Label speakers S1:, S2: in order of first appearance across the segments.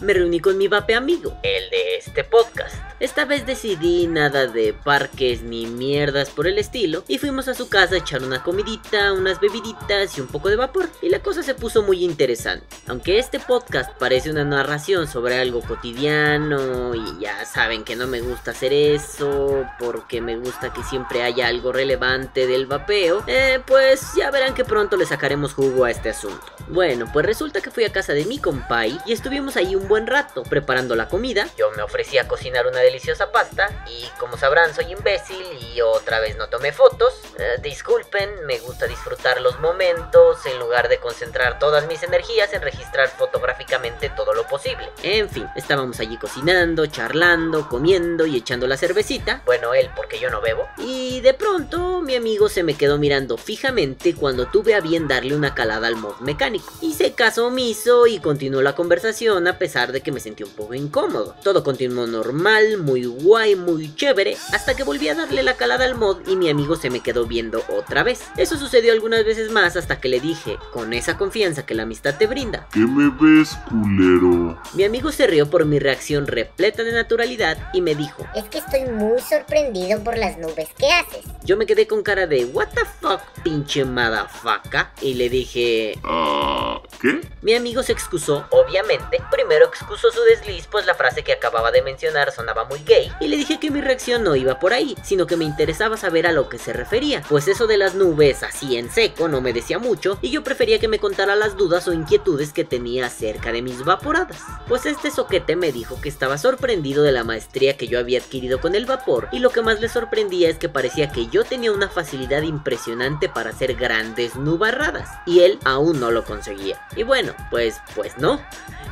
S1: me reuní con mi vape amigo, el de este podcast. Esta vez decidí nada de parques ni mierdas por el estilo y fuimos a su casa a echar una comidita, unas bebiditas y un poco de vapor y la cosa se puso muy interesante. Aunque este podcast parece una narración sobre algo cotidiano y ya saben que no me gusta hacer eso porque me gusta que siempre haya algo relevante del vapeo, eh, pues ya verán que pronto le sacaremos jugo a este asunto. Bueno, pues resulta que fui a casa de mi compay y estuvimos ahí un buen rato preparando la comida. Yo me ofrecí a cocinar una deliciosa pasta y como sabrán soy imbécil y otra vez no tomé fotos. Eh, disculpen, me gusta disfrutar los momentos en lugar de concentrar todas mis energías en registrar fotográficamente todo lo posible. En fin, estábamos allí cocinando, charlando, comiendo y echando la cervecita. Bueno, él porque yo no bebo. Y de pronto mi amigo se me quedó mirando fijamente cuando tuve a bien darle una calada al mod mecánico. Hice caso omiso y continuó la conversación a pesar de que me sentí un poco incómodo. Todo continuó normal, muy guay, muy chévere, hasta que volví a darle la calada al mod y mi amigo se me quedó viendo otra vez. Eso sucedió algunas veces más hasta que le dije, con esa confianza que la amistad te brinda.
S2: ¿Qué me ves, culero?
S1: Mi amigo se rió por mi reacción repleta de naturalidad y me dijo,
S3: Es que estoy muy sorprendido por las nubes que haces.
S1: yo me quedé con cara de, what the fuck, pinche madafaca, y le dije,
S2: Ah, ¿qué?
S1: Mi amigo se excusó, obviamente. Primero excusó su desliz, pues la frase que acababa de mencionar sonaba muy gay. Y le dije que mi reacción no iba por ahí, sino que me interesaba saber a lo que se refería. Pues eso de las nubes así en seco no me decía mucho, y yo prefería que me contara las dudas o inquietudes que tenía acerca de mis vaporadas. Pues este soquete me dijo que estaba sorprendido de la maestría que yo había adquirido con el vapor, y lo que más le sorprendía es que parecía que yo tenía una facilidad impresionante para hacer grandes nubarradas, y él aún no lo conseguía. Y bueno, pues, pues no.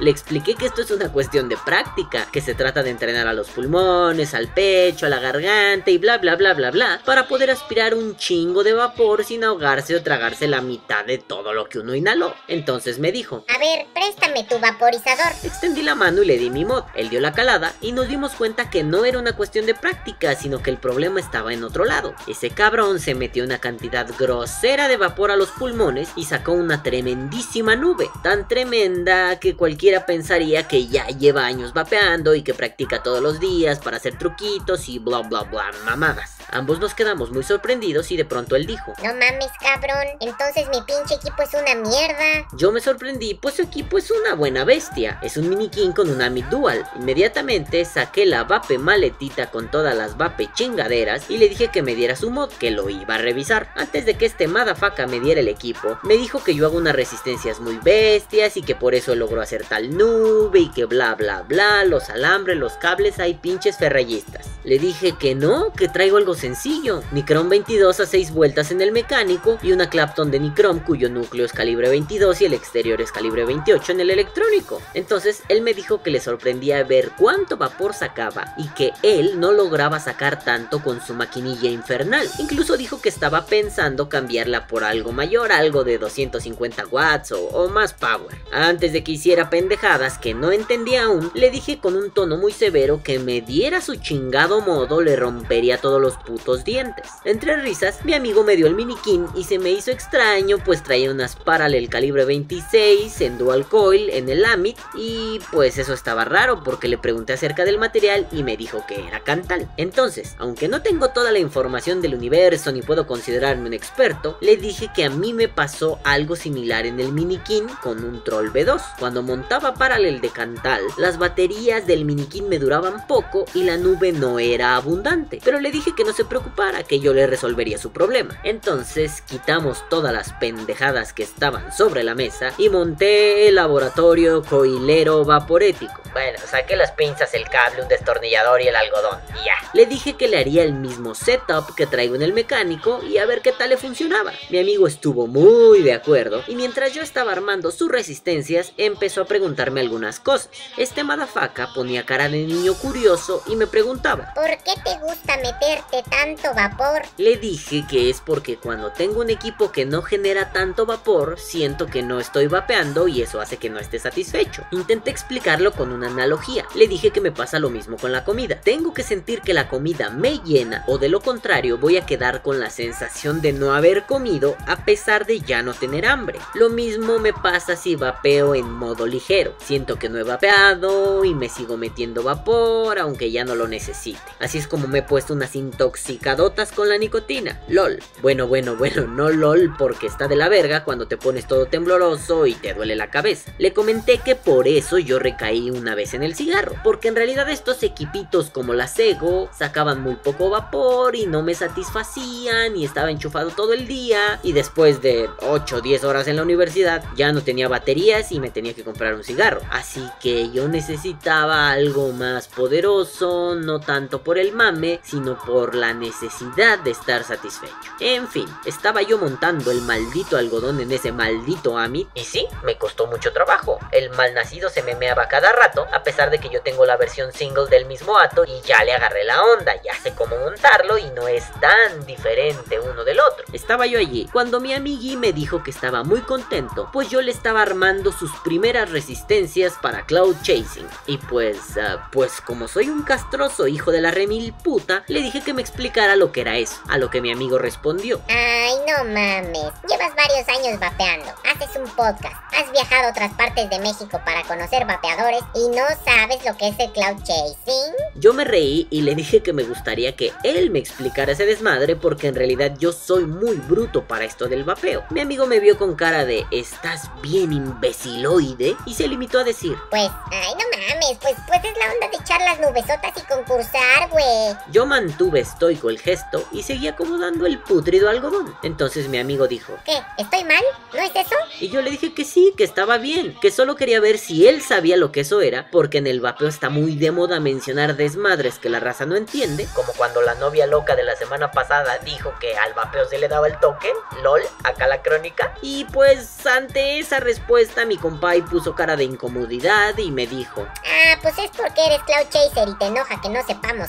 S1: Le expliqué que esto es una cuestión de práctica, que se trata de entrenar a los pulmones, al pecho, a la garganta y bla bla bla bla bla, para poder aspirar un chingo de vapor sin ahogarse o tragarse la mitad de todo lo que uno inhaló. Entonces me dijo,
S3: A ver, préstame tu vaporizador.
S1: Extendí la mano y le di mi mod. Él dio la calada y nos dimos cuenta que no era una cuestión de práctica, sino que el problema estaba en otro lado. Ese cabrón se metió una cantidad grosera de vapor a los pulmones y sacó una tremendísima nube. Tan tremenda que cualquiera pensaría que ya lleva años vapeando y que practica todos los días para hacer truquitos y bla bla bla mamadas. Ambos nos quedamos muy sorprendidos y de pronto él dijo,
S3: No mames, cabrón. Entonces mi pinche equipo es una mierda.
S1: Yo me sorprendí, pues su equipo es una buena bestia. Es un mini king con un Amit Dual. Inmediatamente saqué la vape maletita con todas las vape chingaderas y le dije que me diera su mod, que lo iba a revisar. Antes de que este madafaca me diera el equipo, me dijo que yo hago unas resistencias muy bestias y que por eso logró hacer tal nube y que bla bla bla, los alambres, los cables, hay pinches ferrallistas. Le dije que no, que traigo algo sencillo. Nicrom 22 a 6 vueltas en el mecánico y una Clapton de Nicrom cuyo núcleo es calibre 22 y el exterior es calibre 28 en el electrónico. Entonces él me dijo que le sorprendía ver cuánto vapor sacaba y que él no lograba sacar tanto con su maquinilla infernal. Incluso dijo que estaba pensando cambiarla por algo mayor, algo de 250 watts o, o más power. Antes de que hiciera pendejadas que no entendía aún, le dije con un tono muy severo que me diera su chingado modo le rompería todos los putos dientes. Entre risas, mi amigo me dio el minikin y se me hizo extraño pues traía unas Parallel calibre 26 en dual coil en el Amit y pues eso estaba raro porque le pregunté acerca del material y me dijo que era Cantal. Entonces, aunque no tengo toda la información del universo ni puedo considerarme un experto, le dije que a mí me pasó algo similar en el minikin con un Troll B2. Cuando montaba Parallel de Cantal, las baterías del minikin me duraban poco y la nube no era abundante, pero le dije que no se preocupara, que yo le resolvería su problema. Entonces quitamos todas las pendejadas que estaban sobre la mesa y monté el laboratorio coilero vaporético. Bueno, saqué las pinzas, el cable, un destornillador y el algodón. Y ya. Le dije que le haría el mismo setup que traigo en el mecánico y a ver qué tal le funcionaba. Mi amigo estuvo muy de acuerdo y mientras yo estaba armando sus resistencias empezó a preguntarme algunas cosas. Este madafaca ponía cara de niño curioso y me preguntaba
S3: ¿por qué te gusta meterte tanto vapor?
S1: Le dije que es porque cuando tengo un equipo que no genera tanto vapor, siento que no estoy vapeando y eso hace que no esté satisfecho. Intenté explicarlo con una analogía. Le dije que me pasa lo mismo con la comida. Tengo que sentir que la comida me llena o de lo contrario voy a quedar con la sensación de no haber comido a pesar de ya no tener hambre. Lo mismo me pasa si vapeo en modo ligero. Siento que no he vapeado y me sigo metiendo vapor aunque ya no lo necesite. Así es como me he puesto unas intoxicadotas con la nicotina. LOL. Bueno, bueno, bueno, no LOL porque está de la verga cuando te pones todo tembloroso y te duele la cabeza. Le comenté que por eso yo recaí una vez en el cigarro. Porque en realidad estos equipitos como la Sego sacaban muy poco vapor y no me satisfacían y estaba enchufado todo el día. Y después de 8 o 10 horas en la universidad ya no tenía baterías y me tenía que comprar un cigarro. Así que yo necesitaba algo más poderoso, no tanto por el mame, sino por la necesidad de estar satisfecho. En fin, estaba yo montando el maldito algodón en ese maldito Amit y sí, me costó mucho trabajo. El malnacido se me meaba cada rato, a pesar de que yo tengo la versión single del mismo ato y ya le agarré la onda, ya sé cómo montarlo y no es tan diferente uno del otro. Estaba yo allí cuando mi amigui me dijo que estaba muy contento, pues yo le estaba armando sus primeras resistencias para Cloud Chasing. Y pues, ah, pues como soy un castroso hijo de la remil puta, le dije que me explicara lo que era eso, a lo que mi amigo respondió.
S3: Ay, no mames. Llevas varios años vapeando. Haces un podcast. Has viajado a otras partes de México para conocer vapeadores y no sabes lo que es el cloud chasing.
S1: Yo me reí y le dije que me gustaría que él me explicara ese desmadre porque en realidad yo soy muy bruto para esto del vapeo. Mi amigo me vio con cara de ¿estás bien imbeciloide? Y se limitó a decir
S3: Pues, ay, no mames. Pues, pues es la onda de echar las nubesotas y concursar, güey.
S1: Yo mantuve estoico el gesto y seguí acomodando el putrido algodón. Entonces mi amigo dijo
S3: ¿Qué? ¿Estoy mal? ¿No es eso?
S1: Y yo le dije que sí, que estaba bien, que solo quería ver si él sabía lo que eso era, porque en el vapeo está muy de moda mencionar desmadres que la raza no entiende, como cuando la novia loca de la semana pasada dijo que al vapeo se le daba el toque, lol, acá la crónica. Y pues ante esa respuesta mi compay puso cara de incomodidad y me dijo,
S3: Ah, pues es porque eres cloud chaser y te enoja que no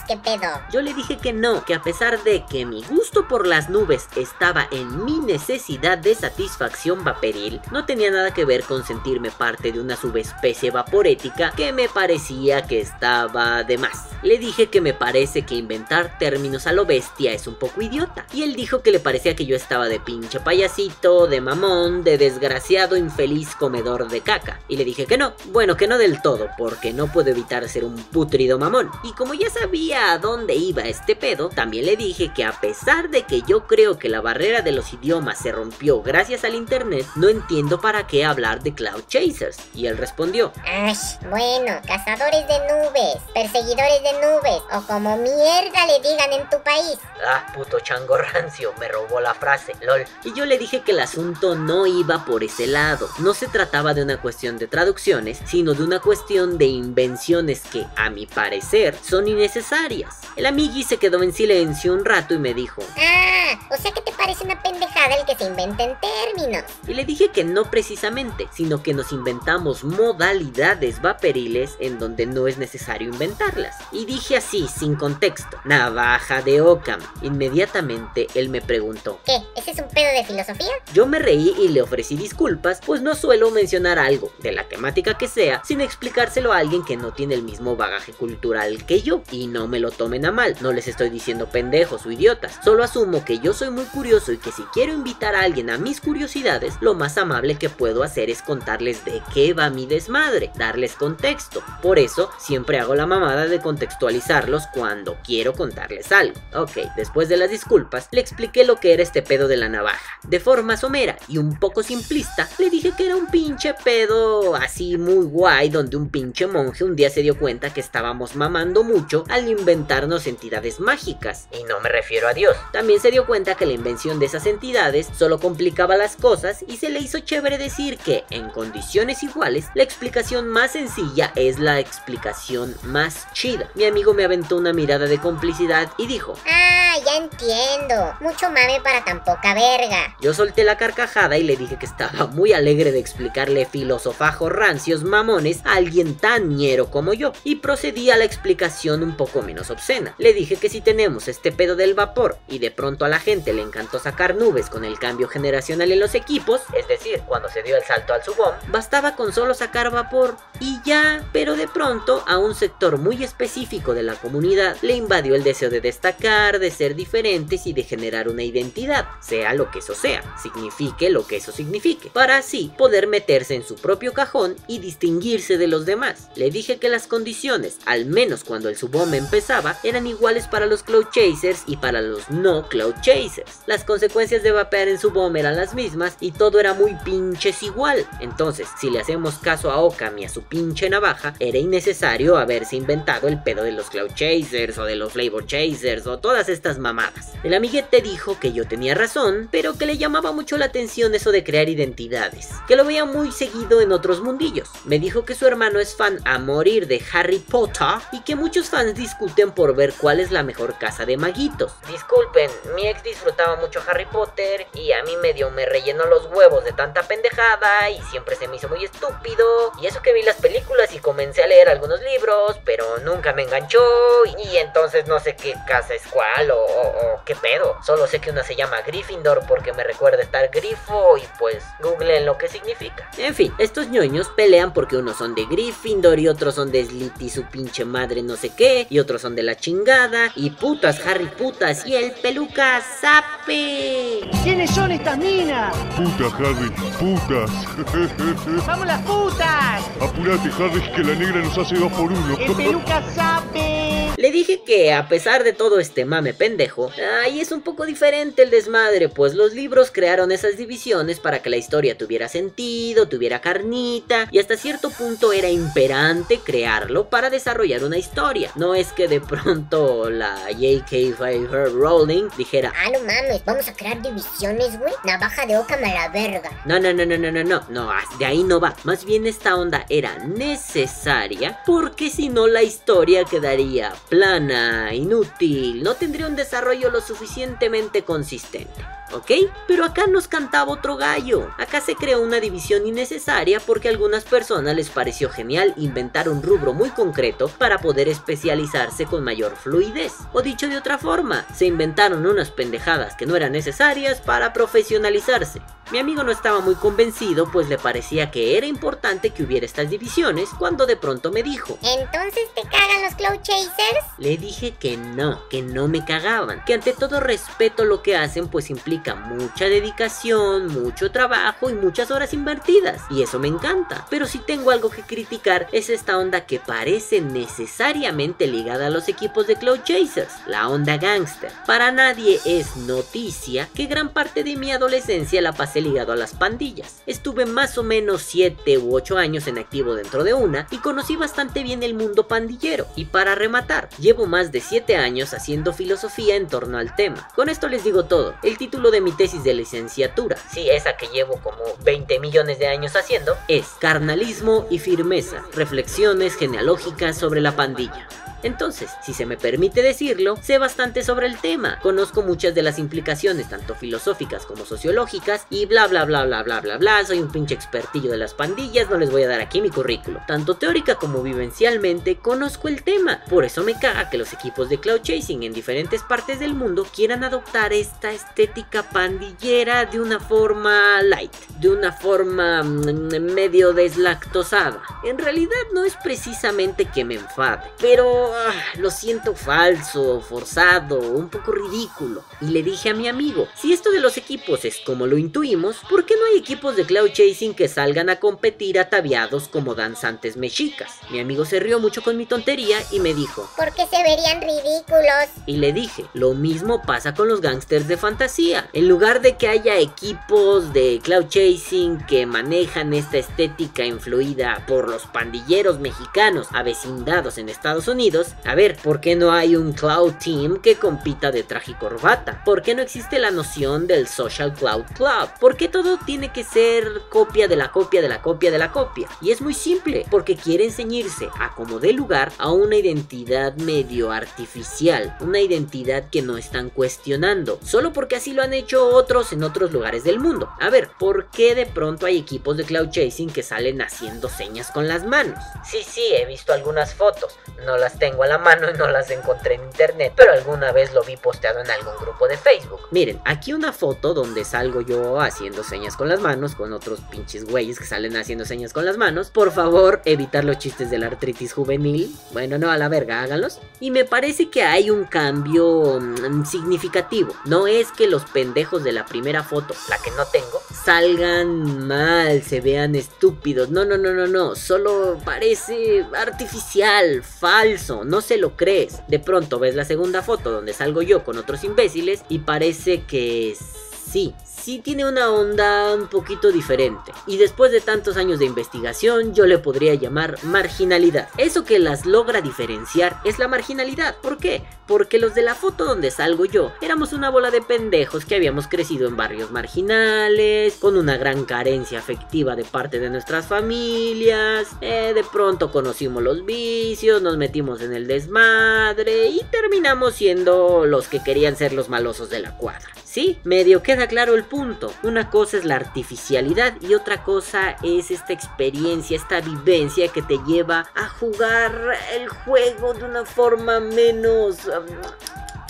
S3: qué pedo.
S1: Yo le dije que no, que a pesar de que mi gusto por las nubes estaba en mi necesidad de satisfacción vaporil, no tenía nada que ver con sentirme parte de una subespecie vaporética que me parecía que estaba de más. Le dije que me parece que inventar términos a lo bestia es un poco idiota. Y él dijo que le parecía que yo estaba de pinche payasito, de mamón, de desgraciado infeliz comedor de caca. Y le dije que no, bueno que no del todo, porque no puedo evitar ser un putrido mamón. Y como ya sabía a dónde iba este pedo, también le dije que a pesar de que yo creo que la barrera de los idiomas se rompió gracias al internet, no entiendo para qué hablar de Cloud Chasers. Y él respondió,
S3: Ash, bueno, cazadores de nubes, perseguidores de nubes, o como mierda le digan en tu país.
S1: Ah, puto chango rancio, me robó la frase, lol. Y yo le dije que el asunto no iba por ese lado. No se trataba de una cuestión de traducciones, sino de una cuestión de invenciones que, a mi parecer, son innecesarias. El amigui se quedó en silencio un rato y me dijo,
S3: Ah, o sea que te parece una pendejada el que se inventen términos.
S1: Y le dije que no precisamente, sino que nos inventamos modalidades vaporiles en donde no es necesario inventarlas. Y dije así, sin contexto, navaja de Ockham. Inmediatamente él me preguntó,
S3: ¿Qué? ¿Ese es un pedo de filosofía?
S1: Yo me reí y le ofrecí disculpas, pues no suelo mencionar algo, de la temática que sea, sin explicárselo a alguien que no tiene el mismo bagaje cultural que yo. Y no me lo tomen a mal, no les estoy diciendo pendejos o idiotas, solo asumo que yo soy muy curioso y que si quiero invitar a alguien a mis curiosidades, lo más amable que puedo hacer es contarles de qué va mi desmadre, darles contexto. Por eso siempre hago la mamada de contextualizarlos cuando quiero contarles algo. Ok, después de las disculpas, le expliqué lo que era este pedo de la navaja. De forma somera y un poco simplista, le dije que era un pinche pedo así muy guay donde un pinche monje un día se dio cuenta que estábamos mamando mucho al inventarnos entidades mágicas. Y no me refiero a Dios. También se dio cuenta que la invención de esas entidades solo complicaba las cosas y se le hizo chévere decir que, en condiciones iguales, la explicación más sencilla es la explicación más chida. Mi amigo me aventó una mirada de complicidad y dijo,
S3: Ah, entiendo. Mucho mame para tan poca verga.
S1: Yo solté la carcajada y le dije que estaba muy alegre de explicarle filosofajos rancios mamones a alguien tan ñero como yo, y procedí a la explicación un poco menos obscena. Le dije que si tenemos este pedo del vapor y de pronto a la gente le encantó sacar nubes con el cambio generacional en los equipos, es decir, cuando se dio el salto al subom, bastaba con solo sacar vapor y ya, pero de pronto a un sector muy específico de la comunidad le invadió el deseo de destacar, de ser diferentes y de generar una identidad, sea lo que eso sea, signifique lo que eso signifique, para así poder meterse en su propio cajón y distinguirse de los demás. Le dije que las condiciones, al menos cuando el subom empezaba, eran iguales para los Cloud Chasers y para los no Cloud Chasers. Las consecuencias de vapear en subom eran las mismas y todo era muy pinches igual. Entonces, si le hacemos caso a Okami y a su pinche navaja, era innecesario haberse inventado el pedo de los Cloud Chasers o de los Flavor Chasers o todas estas mamadas. El amiguete dijo que yo tenía razón, pero que le llamaba mucho la atención eso de crear identidades, que lo veía muy seguido en otros mundillos. Me dijo que su hermano es fan a morir de Harry Potter y que muchos fans discuten por ver cuál es la mejor casa de maguitos. Disculpen, mi ex disfrutaba mucho Harry Potter y a mí medio me rellenó los huevos de tanta pendejada y siempre se me hizo muy estúpido. Y eso que vi las películas y comencé a leer algunos libros, pero nunca me enganchó y, entonces no sé qué casa es cuál o, o, qué pedo. Solo sé que una se llama Gryffindor porque me recuerda estar grifo y pues googleen lo que significa. En fin, estos ñoños pelean porque unos son de Gryffindor y otros son de Slity su pinche madre no sé qué y otros son de la chingada y putas Harry putas y el peluca Zape.
S4: ¿Quiénes son estas minas?
S2: Puta, Harry, putas.
S4: ¡Vamos las putas!
S2: Apurate, Harry, que la negra nos hace dos por uno.
S4: ¡El peluca sape!
S1: Le dije que a pesar de todo este mame pendejo, ahí es un poco diferente el desmadre, pues los libros crearon esas divisiones para que la historia tuviera sentido, tuviera carnita, y hasta cierto punto era imperante crearlo para desarrollar una historia. No es que de pronto la J.K. Rowling dijera,
S3: Ah, no mames, vamos a crear divisiones, güey. Navaja de Ocam a la verga.
S1: No, no, no, no, no, no, no, no, de ahí no va. Más bien esta onda era necesaria porque si no la historia quedaría plana, inútil, no tendría un desarrollo lo suficientemente consistente. ¿ok? Pero acá nos cantaba otro gallo. Acá se creó una división innecesaria porque a algunas personas les pareció genial inventar un rubro muy concreto para poder especializarse con mayor fluidez. O dicho de otra forma, se inventaron unas pendejadas que no eran necesarias para profesionalizarse. Mi amigo no estaba muy convencido pues le parecía que era importante que hubiera estas divisiones cuando de pronto me dijo
S3: ¿Entonces te cagan los Cloud Chasers?
S1: Le dije que no, que no me cagaban, que ante todo respeto lo que hacen pues implica mucha dedicación, mucho trabajo y muchas horas invertidas. Y eso me encanta. Pero si tengo algo que criticar es esta onda que parece necesariamente ligada a los equipos de Cloud Chasers, la onda gangster. Para nadie es noticia que gran parte de mi adolescencia la pasé ligado a las pandillas. Estuve más o menos 7 u 8 años en activo dentro de una y conocí bastante bien el mundo pandillero. Y para rematar, llevo más de 7 años haciendo filosofía en torno al tema. Con esto les digo todo. El título de mi tesis de licenciatura, sí, esa que llevo como 20 millones de años haciendo, es Carnalismo y Firmeza, reflexiones genealógicas sobre la pandilla. Entonces, si se me permite decirlo, sé bastante sobre el tema, conozco muchas de las implicaciones, tanto filosóficas como sociológicas, y bla bla bla bla bla bla bla, soy un pinche expertillo de las pandillas, no les voy a dar aquí mi currículo. Tanto teórica como vivencialmente, conozco el tema. Por eso me caga que los equipos de cloud chasing en diferentes partes del mundo quieran adoptar esta estética pandillera de una forma light, de una forma mm, medio deslactosada. En realidad no es precisamente que me enfade, pero ah, lo siento falso, forzado, un poco ridículo. Y le dije a mi amigo, si esto de los equipos es como lo intuimos, ¿por qué no hay equipos de cloud chasing que salgan a competir ataviados como danzantes mexicas? Mi amigo se rió mucho con mi tontería y me dijo,
S3: Porque se verían ridículos.
S1: y le dije, lo mismo pasa con los gangsters de fantasía. En lugar de que haya equipos de cloud chasing que manejan esta estética influida por los pandilleros mexicanos avecindados en Estados Unidos, a ver, ¿por qué no hay un Cloud Team que compita de traje y corbata? ¿Por qué no existe la noción del Social Cloud Club? ¿Por qué todo tiene que ser copia de la copia de la copia de la copia? Y es muy simple, porque quieren ceñirse a como dé lugar a una identidad medio artificial, una identidad que no están cuestionando, solo porque así lo han hecho otros en otros lugares del mundo. A ver, ¿por qué de pronto hay equipos de cloud chasing que salen haciendo señas con las manos? Sí, sí, he visto algunas fotos, no las tengo a la mano y no las encontré en internet, pero alguna vez lo vi posteado en algún grupo de Facebook. Miren, aquí una foto donde salgo yo haciendo señas con las manos, con otros pinches güeyes que salen haciendo señas con las manos. Por favor, evitar los chistes de la artritis juvenil. Bueno, no, a la verga, háganlos. Y me parece que hay un cambio mm, significativo. No es que los pendejos de la primera foto, la que no tengo, salgan mal, se vean estúpidos. No, no, no, no, no. Solo parece artificial, falso, no se lo crees. De pronto ves la segunda foto donde salgo yo con otros imbéciles y parece que sí, sí tiene una onda un poquito diferente. Y después de tantos años de investigación, yo le podría llamar marginalidad. Eso que las logra diferenciar es la marginalidad. ¿Por qué? Porque los de la foto donde salgo yo éramos una bola de pendejos que habíamos crecido en barrios marginales, con una gran carencia afectiva de parte de nuestras familias. Eh, de pronto conocimos los vicios, nos metimos en el desmadre y terminamos siendo los que querían ser los malosos de la cuadra. Sí, medio queda claro el punto. Una cosa es la artificialidad y otra cosa es esta experiencia, esta vivencia que te lleva a jugar el juego de una forma menos...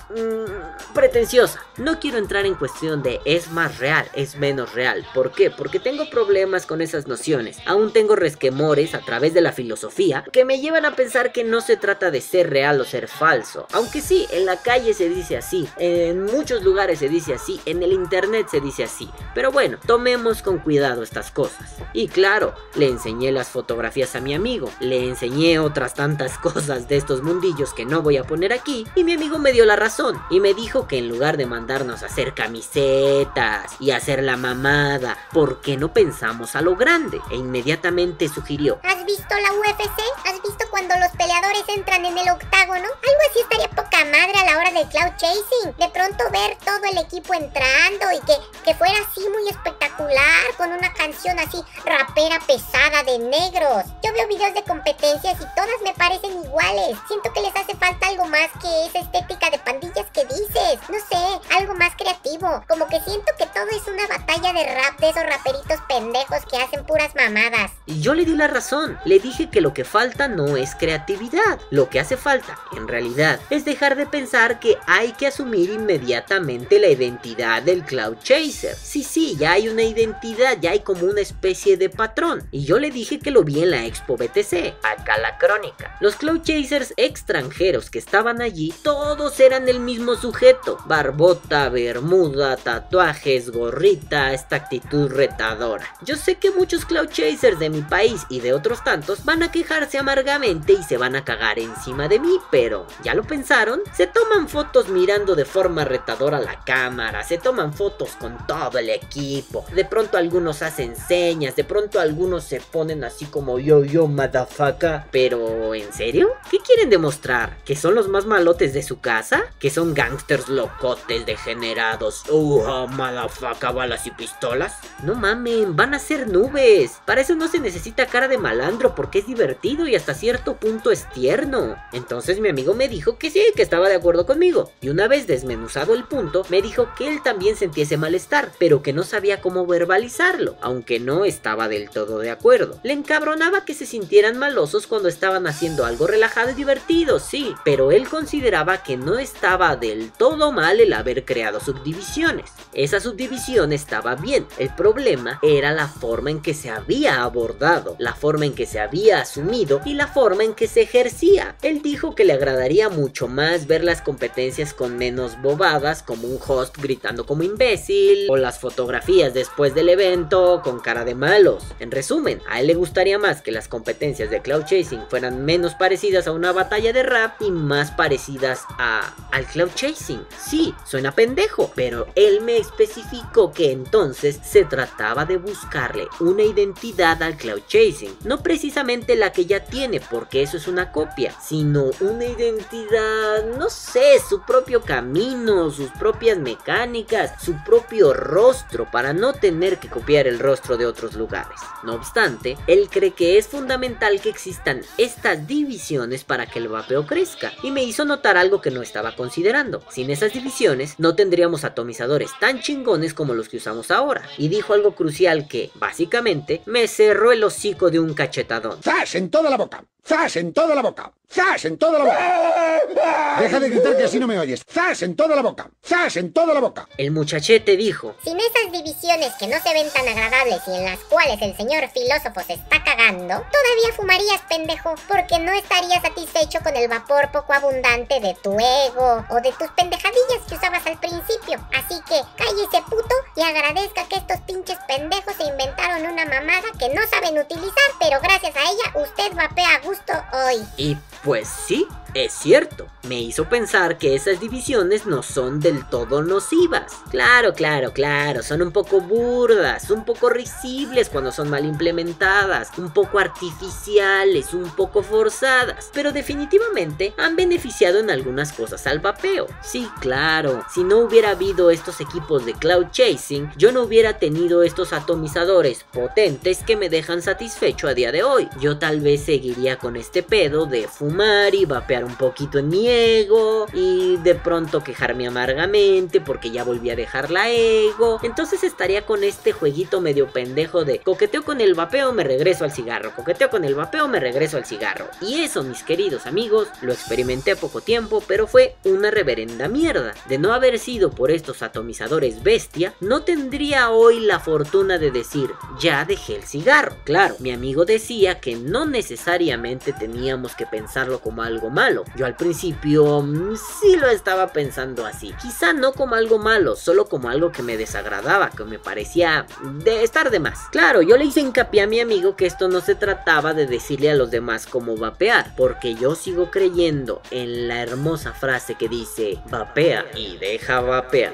S1: Mm, pretenciosa. No quiero entrar en cuestión de es más real, es menos real. ¿Por qué? Porque tengo problemas con esas nociones. Aún tengo resquemores a través de la filosofía que me llevan a pensar que no se trata de ser real o ser falso. Aunque sí, en la calle se dice así, en muchos lugares se dice así, en el internet se dice así. Pero bueno, tomemos con cuidado estas cosas. Y claro, le enseñé las fotografías a mi amigo, le enseñé otras tantas cosas de estos mundillos que no voy a poner aquí y mi amigo me dio la razón y me dijo que en lugar de mandarnos a hacer camisetas y hacer la mamada, ¿por qué no pensamos a lo grande? E inmediatamente sugirió.
S3: ¿Has visto la UFC? ¿Has visto cuando los peleadores entran en el octágono? Algo así estaría poca madre a la hora del cloud chasing. De pronto ver todo el equipo entrando y que, que fuera así muy espectacular con una canción así rapera pesada de negros. Yo veo videos de competencias y todas me parecen iguales. Siento que les hace falta algo más que esa estética de que dices. No sé, algo más creativo. Como que siento que todo es una batalla de rap de esos raperitos pendejos que hacen puras mamadas.
S1: Y yo le di la razón. Le dije que lo que falta no es creatividad. Lo que hace falta, en realidad, es dejar de pensar que hay que asumir inmediatamente la identidad del Cloud Chaser. Sí, sí, ya hay una identidad, ya hay como una especie de patrón. Y yo le dije que lo vi en la Expo BTC. Acá la crónica. Los Cloud Chasers extranjeros que estaban allí, todos eran el mismo sujeto. Barbota, bermuda, tatuajes, gorrita, esta actitud retadora. Yo sé que muchos cloud chasers de mi país y de otros tantos van a quejarse amargamente y se van a cagar encima de mí, pero ¿ya lo pensaron? Se toman fotos mirando de forma retadora la cámara, se toman fotos con todo el equipo. De pronto algunos hacen señas, de pronto algunos se ponen así como yo yo motherfucker. Pero ¿en serio? ¿Qué quieren demostrar? ¿Que son los más malotes de su casa? ¿Que son gangsters locotes degenerados. Uh, motherfucker, balas y pistolas. No mamen, van a ser nubes. Para eso no se necesita cara de malandro porque es divertido y hasta cierto punto es tierno. Entonces mi amigo me dijo que sí, que estaba de acuerdo conmigo. Y una vez desmenuzado el punto, me dijo que él también sentía malestar, pero que no sabía cómo verbalizarlo, aunque no estaba del todo de acuerdo. Le encabronaba que se sintieran malosos cuando estaban haciendo algo relajado y divertido, sí, pero él consideraba que no estaba del todo mal el haber creado subdivisiones. Esa subdivisión estaba bien, el problema era la forma en que se había abordado, la forma en que se había asumido y la forma en que se ejercía. Él dijo que le agradaría mucho más ver las competencias con menos bobadas, como un host gritando como imbécil, o las fotografías después del evento con cara de malos. En resumen, a él le gustaría más que las competencias de Cloud Chasing fueran menos parecidas a una batalla de rap y más parecidas a cloud chasing. Sí, suena pendejo, pero él me especificó que entonces se trataba de buscarle una identidad al Cloud Chasing, no precisamente la que ya tiene, porque eso es una copia, sino una identidad, no sé, su propio camino, sus propias mecánicas, su propio rostro, para no tener que copiar el rostro de otros lugares. No obstante, él cree que es fundamental que existan estas divisiones para que el vapeo crezca, y me hizo notar algo que no estaba considerando. Sin esas divisiones, no tendríamos atomizadores tan chingones como los que usamos ahora. Y dijo algo crucial que, básicamente, me cerró el hocico de un cachetadón.
S5: ¡Zas en toda la boca! ¡Zas en toda la boca! ¡Zas en toda la boca! Deja de gritar que así no me oyes. ¡Zas en toda la boca! ¡Zas en toda la boca!
S1: El muchachete dijo,
S3: Sin esas divisiones que no se ven tan agradables y en las cuales el señor filósofo se está cagando, todavía fumarías, pendejo, porque no estarías satisfecho con el vapor poco abundante de tu ego o de tus pendejadillas que usabas al principio. Así que cállese puto y agradezca que estos pinches pendejos se inventaron una mamada que no saben utilizar, pero gracias a ella usted vapea a gusto hoy.
S1: y pues sí, es cierto, me hizo pensar que esas divisiones no son del todo nocivas. Claro, claro, claro, son un poco burdas, un poco risibles cuando son mal implementadas, un poco artificiales, un poco forzadas, pero definitivamente han beneficiado en algunas cosas al vapeo. Sí, claro, si no hubiera habido estos equipos de cloud chasing, yo no hubiera tenido estos atomizadores potentes que me dejan satisfecho a día de hoy. Yo tal vez seguiría con este pedo de fumar y vapear un poquito en mi ego y de pronto quejarme amargamente porque ya volví a dejar la ego. Entonces estaría con este jueguito medio pendejo de coqueteo con el vapeo, me regreso al cigarro, coqueteo con el vapeo, me regreso al cigarro. Y eso, mis queridos amigos, lo experimenté poco tiempo, pero fue una reverenda mierda. De no haber sido por estos atomizadores bestia, no tendría hoy la fortuna de decir, ya dejé el cigarro. Claro, mi amigo decía que no necesariamente teníamos que pensarlo como algo malo. Yo al principio mm, sí lo estaba pensando así. Quizá no como algo malo, solo como algo que me desagradaba, que me parecía de estar de más. Claro, yo le hice hincapié a mi amigo que esto no se trataba de decirle a los demás cómo vapear, porque yo sigo creyendo en la hermosa frase que dice, vapea y deja vapear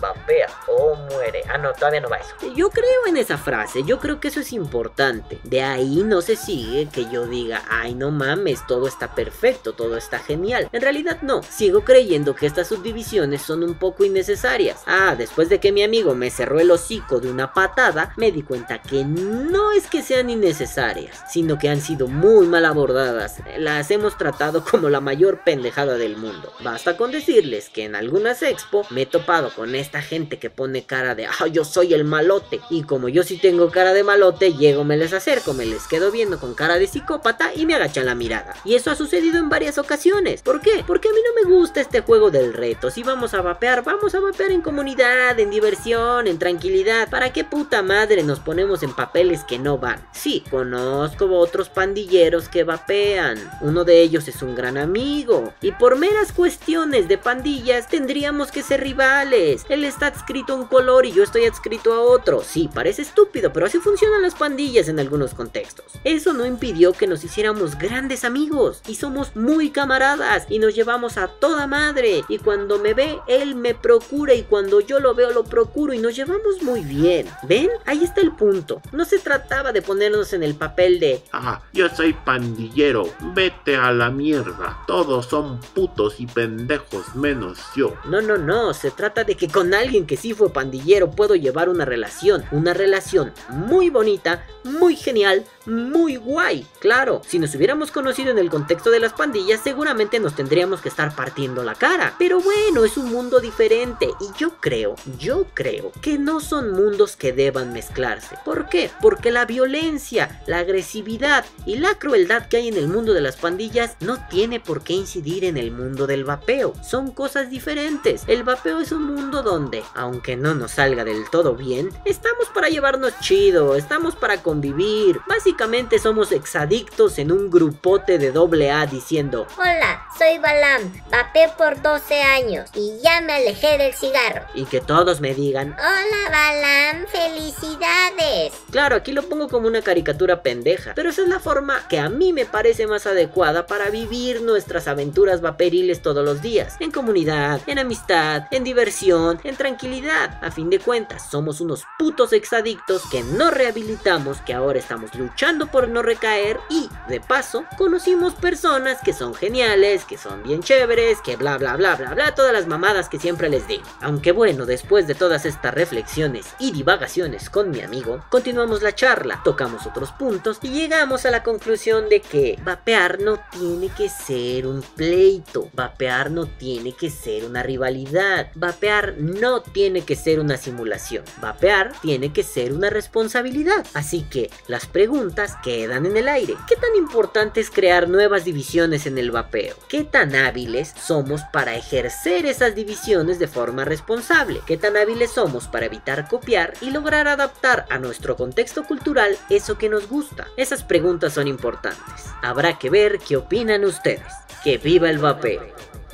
S1: vapea o muere. Ah, no, todavía no va eso. Yo creo en esa frase, yo creo que eso es importante. De ahí no se sigue que yo diga, ay, no mames, todo está perfecto, todo está genial. En realidad no, sigo creyendo que estas subdivisiones son un poco innecesarias. Ah, después de que mi amigo me cerró el hocico de una patada, me di cuenta que no es que sean innecesarias, sino que han sido muy mal abordadas. Las hemos tratado como la mayor pendejada del mundo. Basta con decirles que en algunas expo me he topado con esta gente que pone cara de, ah, yo soy el malote. Y como yo sí tengo cara de malote, llego, me les acerco, me les quedo viendo con cara de psicópata y me agachan la mirada. Y eso ha sucedido en varias ocasiones. ¿Por qué? Porque a mí no me gusta este juego del reto. Si vamos a vapear, vamos a vapear en comunidad, en diversión, en tranquilidad. ¿Para qué puta madre nos ponemos en papeles que no van? Sí, conozco otros pandilleros que vapean. Uno de ellos es un gran amigo. Y por meras cuestiones de pandillas tendríamos que ser rivales. Él está adscrito a un color y yo estoy adscrito a otro. Sí, parece estúpido, pero así funcionan las pandillas en algunos contextos. Eso no impidió que nos hiciéramos grandes amigos y somos muy camaradas y nos llevamos a toda madre. Y cuando me ve, él me procura y cuando yo lo veo, lo procuro y nos llevamos muy bien. ¿Ven? Ahí está el punto. No se trataba de ponernos en el papel de
S6: Ah, yo soy pandillero, vete a la mierda. Todos son putos y pendejos menos yo.
S1: No, no, no, se trata de que con alguien que sí fue pandillero puedo llevar una relación, una relación muy bonita, muy genial, muy guay. Claro, si nos hubiéramos conocido en el contexto de las pandillas, seguramente nos tendríamos que estar partiendo la cara. Pero bueno, es un mundo diferente y yo creo, yo creo que no son mundos que deban mezclarse. ¿Por qué? Porque la violencia, la agresividad y la crueldad que hay en el mundo de las pandillas no tiene por qué incidir en el mundo del vapeo. Son cosas diferentes. El vapeo es un mundo donde, aunque no nos salga del todo bien, estamos para llevarnos chido, estamos para convivir. Básicamente somos exadictos en un grupote de doble A diciendo,
S3: Hola, soy Balam, vapé por 12 años y ya me alejé del cigarro.
S1: y que todos me digan,
S3: Hola Balam, felicidades.
S1: Claro, aquí lo pongo como una caricatura pendeja, pero esa es la forma que a mí me parece más adecuada para vivir nuestras aventuras vaporiles todos los días, en comunidad, en amistad, en diversión, en tranquilidad. A fin de cuentas, somos unos putos exadictos que no rehabilitamos, que ahora estamos luchando por no recaer y, de paso, conocimos personas que son geniales, que son bien chéveres, que bla bla bla bla bla, todas las mamadas que siempre les digo. Aunque bueno, después de todas estas reflexiones y divagaciones con mi amigo, continuamos la charla, tocamos otros puntos y llegamos a la conclusión de que vapear no tiene que ser un pleito, vapear no tiene que ser una rivalidad, vapear no tiene que ser una simulación, vapear tiene que ser una responsabilidad. Así que las preguntas quedan en el aire. ¿Qué tan importante es crear nuevas divisiones en el vapeo? ¿Qué tan hábiles somos para ejercer esas divisiones de forma responsable? ¿Qué tan hábiles somos para evitar copiar y lograr adaptar a nuestro contexto cultural eso que nos gusta? Esas preguntas son importantes. Habrá que ver qué opinan ustedes. Que viva el vapeo.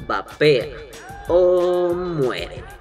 S1: Vapea o muere.